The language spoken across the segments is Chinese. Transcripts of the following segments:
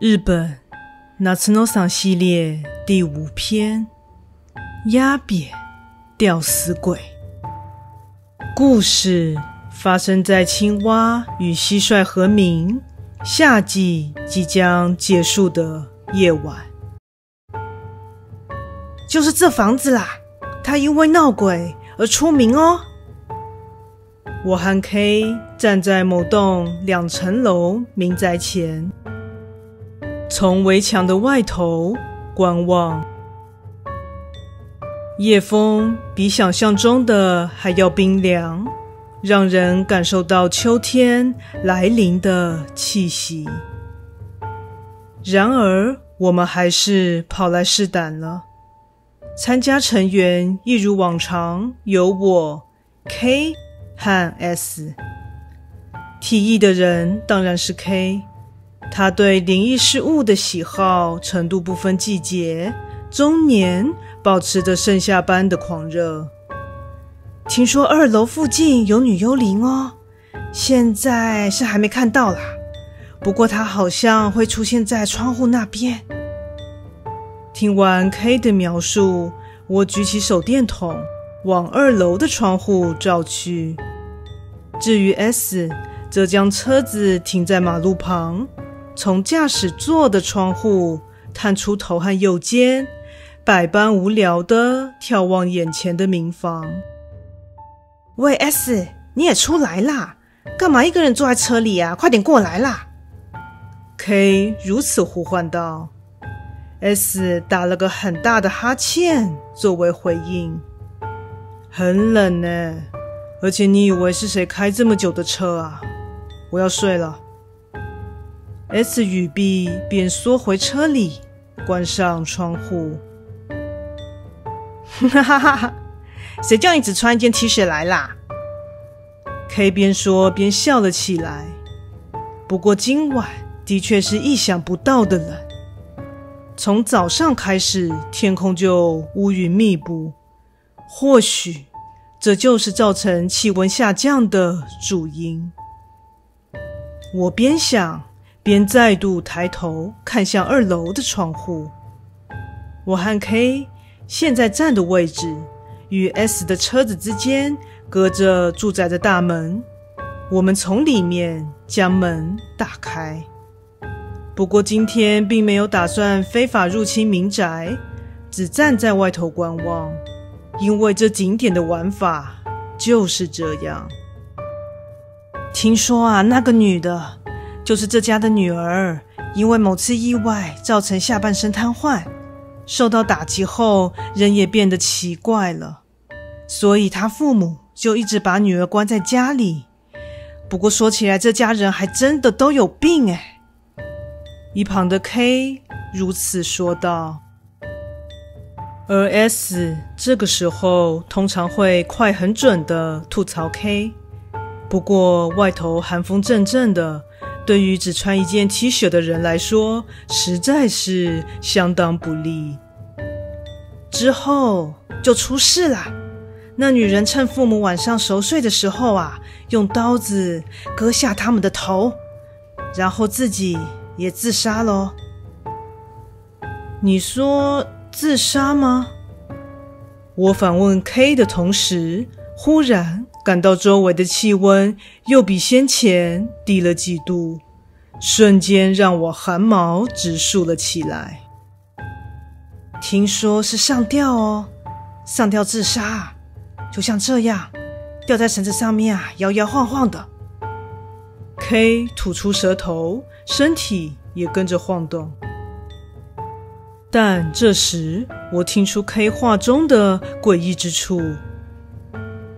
日本夏の桑系列第五篇：压扁吊死鬼。故事发生在青蛙与蟋蟀和鸣，夏季即将结束的夜晚。就是这房子啦，它因为闹鬼而出名哦。我和 K 站在某栋两层楼民宅前，从围墙的外头观望。夜风比想象中的还要冰凉，让人感受到秋天来临的气息。然而，我们还是跑来试胆了。参加成员一如往常，有我 K。和 S 提议的人当然是 K，他对灵异事物的喜好程度不分季节，终年保持着盛夏般的狂热。听说二楼附近有女幽灵哦，现在是还没看到啦，不过她好像会出现在窗户那边。听完 K 的描述，我举起手电筒。往二楼的窗户照去，至于 S，则将车子停在马路旁，从驾驶座的窗户探出头和右肩，百般无聊的眺望眼前的民房。喂，S，你也出来啦？干嘛一个人坐在车里啊？快点过来啦！K 如此呼唤道。S 打了个很大的哈欠作为回应。很冷呢，而且你以为是谁开这么久的车啊？我要睡了。S 与 B，便缩回车里，关上窗户。哈哈哈哈！谁叫你只穿一件 T 恤来啦？K 边说边笑了起来。不过今晚的确是意想不到的冷。从早上开始，天空就乌云密布。或许这就是造成气温下降的主因。我边想边再度抬头看向二楼的窗户。我和 K 现在站的位置与 S 的车子之间隔着住宅的大门。我们从里面将门打开。不过今天并没有打算非法入侵民宅，只站在外头观望。因为这景点的玩法就是这样。听说啊，那个女的，就是这家的女儿，因为某次意外造成下半身瘫痪，受到打击后，人也变得奇怪了，所以她父母就一直把女儿关在家里。不过说起来，这家人还真的都有病哎。一旁的 K 如此说道。而 S 这个时候通常会快很准的吐槽 K，不过外头寒风阵阵的，对于只穿一件 T 恤的人来说，实在是相当不利。之后就出事了，那女人趁父母晚上熟睡的时候啊，用刀子割下他们的头，然后自己也自杀了。你说？自杀吗？我反问 K 的同时，忽然感到周围的气温又比先前低了几度，瞬间让我汗毛直竖了起来。听说是上吊哦，上吊自杀，就像这样，吊在绳子上面啊，摇摇晃晃的。K 吐出舌头，身体也跟着晃动。但这时，我听出 K 话中的诡异之处：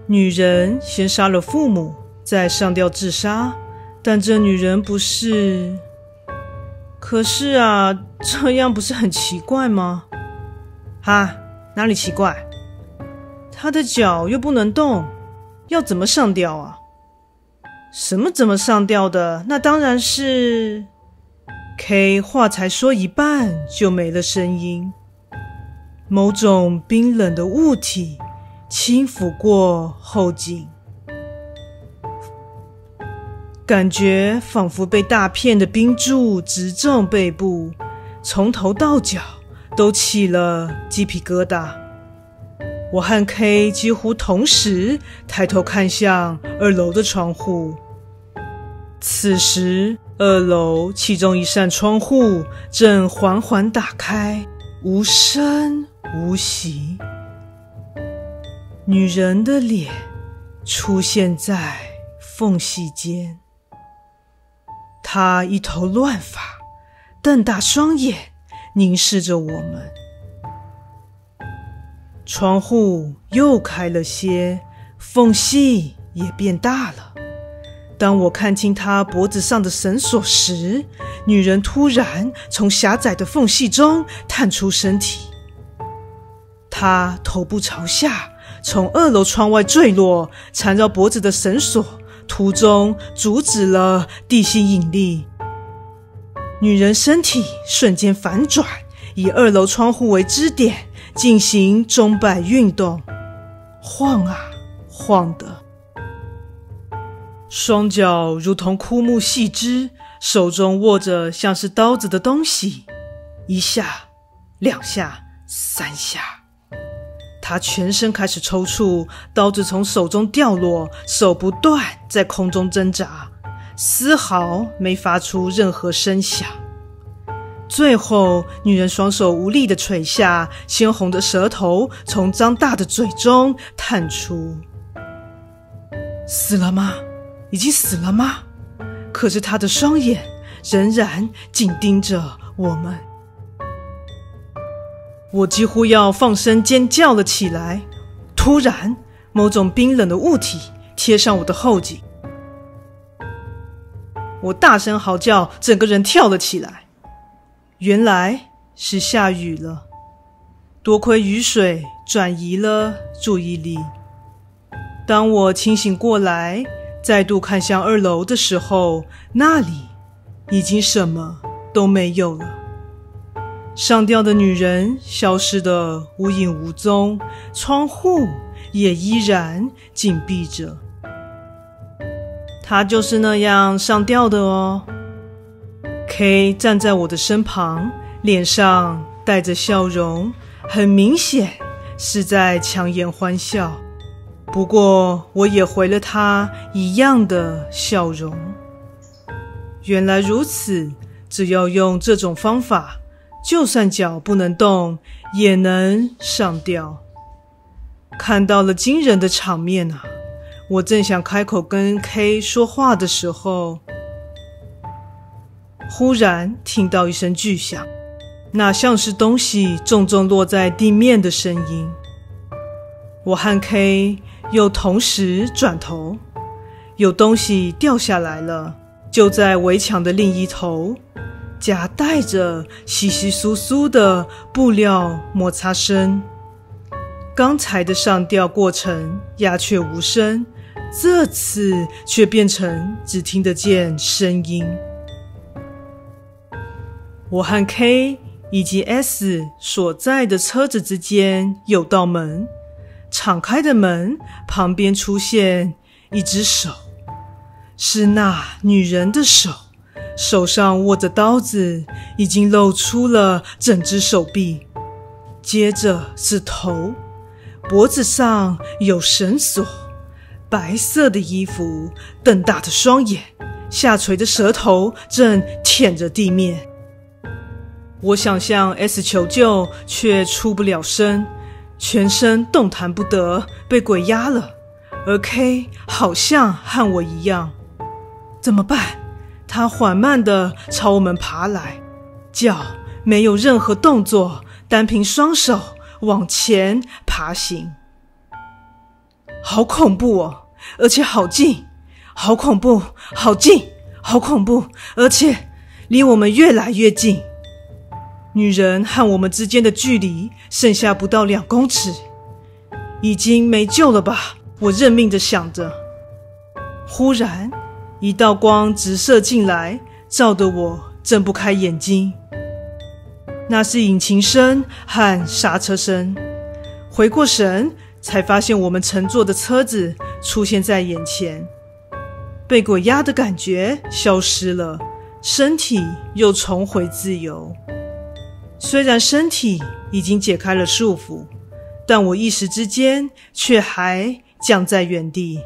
女人先杀了父母，再上吊自杀。但这女人不是……可是啊，这样不是很奇怪吗？哈，哪里奇怪？她的脚又不能动，要怎么上吊啊？什么怎么上吊的？那当然是…… K 话才说一半就没了声音，某种冰冷的物体轻抚过后颈，感觉仿佛被大片的冰柱直中背部，从头到脚都起了鸡皮疙瘩。我和 K 几乎同时抬头看向二楼的窗户，此时二楼其中一扇窗户正缓缓打开，无声无息。女人的脸出现在缝隙间。她一头乱发，瞪大双眼凝视着我们。窗户又开了些，缝隙也变大了。当我看清她脖子上的绳索时，女人突然从狭窄的缝隙中探出身体。她头部朝下，从二楼窗外坠落，缠绕脖子的绳索。途中阻止了地心引力，女人身体瞬间反转，以二楼窗户为支点进行钟摆运动，晃啊晃的，双脚如同枯木细枝，手中握着像是刀子的东西，一下、两下、三下。他全身开始抽搐，刀子从手中掉落，手不断在空中挣扎，丝毫没发出任何声响。最后，女人双手无力地垂下，鲜红的舌头从张大的嘴中探出。死了吗？已经死了吗？可是她的双眼仍然紧盯着我们。我几乎要放声尖叫了起来。突然，某种冰冷的物体贴上我的后颈，我大声嚎叫，整个人跳了起来。原来是下雨了，多亏雨水转移了注意力。当我清醒过来，再度看向二楼的时候，那里已经什么都没有了。上吊的女人消失的无影无踪，窗户也依然紧闭着。她就是那样上吊的哦。K 站在我的身旁，脸上带着笑容，很明显是在强颜欢笑。不过，我也回了他一样的笑容。原来如此，只要用这种方法。就算脚不能动，也能上吊。看到了惊人的场面啊！我正想开口跟 K 说话的时候，忽然听到一声巨响，那像是东西重重落在地面的声音。我和 K 又同时转头，有东西掉下来了，就在围墙的另一头。夹带着稀稀疏疏的布料摩擦声。刚才的上吊过程鸦雀无声，这次却变成只听得见声音。我和 K 以及 S 所在的车子之间有道门，敞开的门旁边出现一只手，是那女人的手。手上握着刀子，已经露出了整只手臂。接着是头，脖子上有绳索，白色的衣服，瞪大的双眼，下垂的舌头正舔着地面。我想向 S 求救，却出不了声，全身动弹不得，被鬼压了。而 K 好像和我一样，怎么办？他缓慢地朝我们爬来，脚没有任何动作，单凭双手往前爬行。好恐怖哦，而且好近，好恐怖，好近，好恐怖，而且离我们越来越近。女人和我们之间的距离剩下不到两公尺，已经没救了吧？我认命地想着。忽然，一道光直射进来，照得我睁不开眼睛。那是引擎声和刹车声。回过神，才发现我们乘坐的车子出现在眼前。被鬼压的感觉消失了，身体又重回自由。虽然身体已经解开了束缚，但我一时之间却还僵在原地。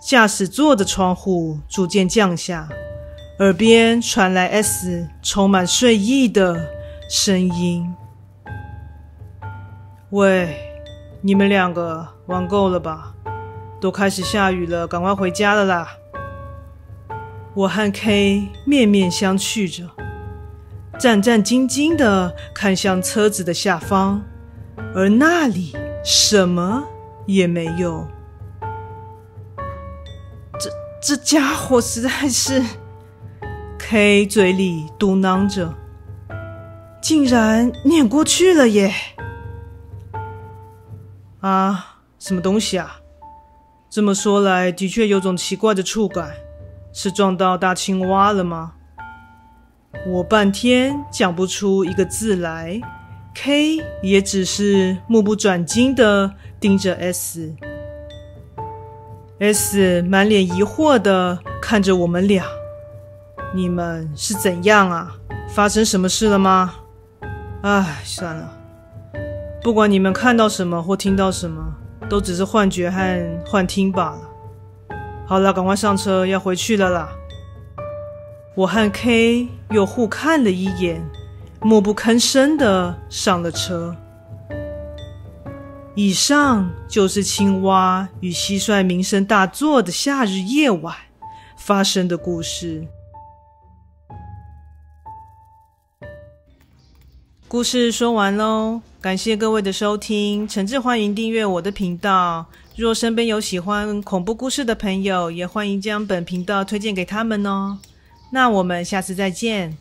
驾驶座的窗户逐渐降下，耳边传来 S 充满睡意的声音：“喂，你们两个玩够了吧？都开始下雨了，赶快回家了啦！”我和 K 面面相觑着。战战兢兢地看向车子的下方，而那里什么也没有。这家伙实在是，K 嘴里嘟囔着，竟然碾过去了耶！啊，什么东西啊？这么说来，的确有种奇怪的触感，是撞到大青蛙了吗？我半天讲不出一个字来，K 也只是目不转睛的盯着 S S 满脸疑惑地看着我们俩。你们是怎样啊？发生什么事了吗？唉，算了，不管你们看到什么或听到什么，都只是幻觉和幻听罢了。好了，赶快上车，要回去了啦。我和 K 又互看了一眼，默不吭声地上了车。以上就是青蛙与蟋蟀名声大作的夏日夜晚发生的故事。故事说完喽，感谢各位的收听，诚挚欢迎订阅我的频道。若身边有喜欢恐怖故事的朋友，也欢迎将本频道推荐给他们哦。那我们下次再见。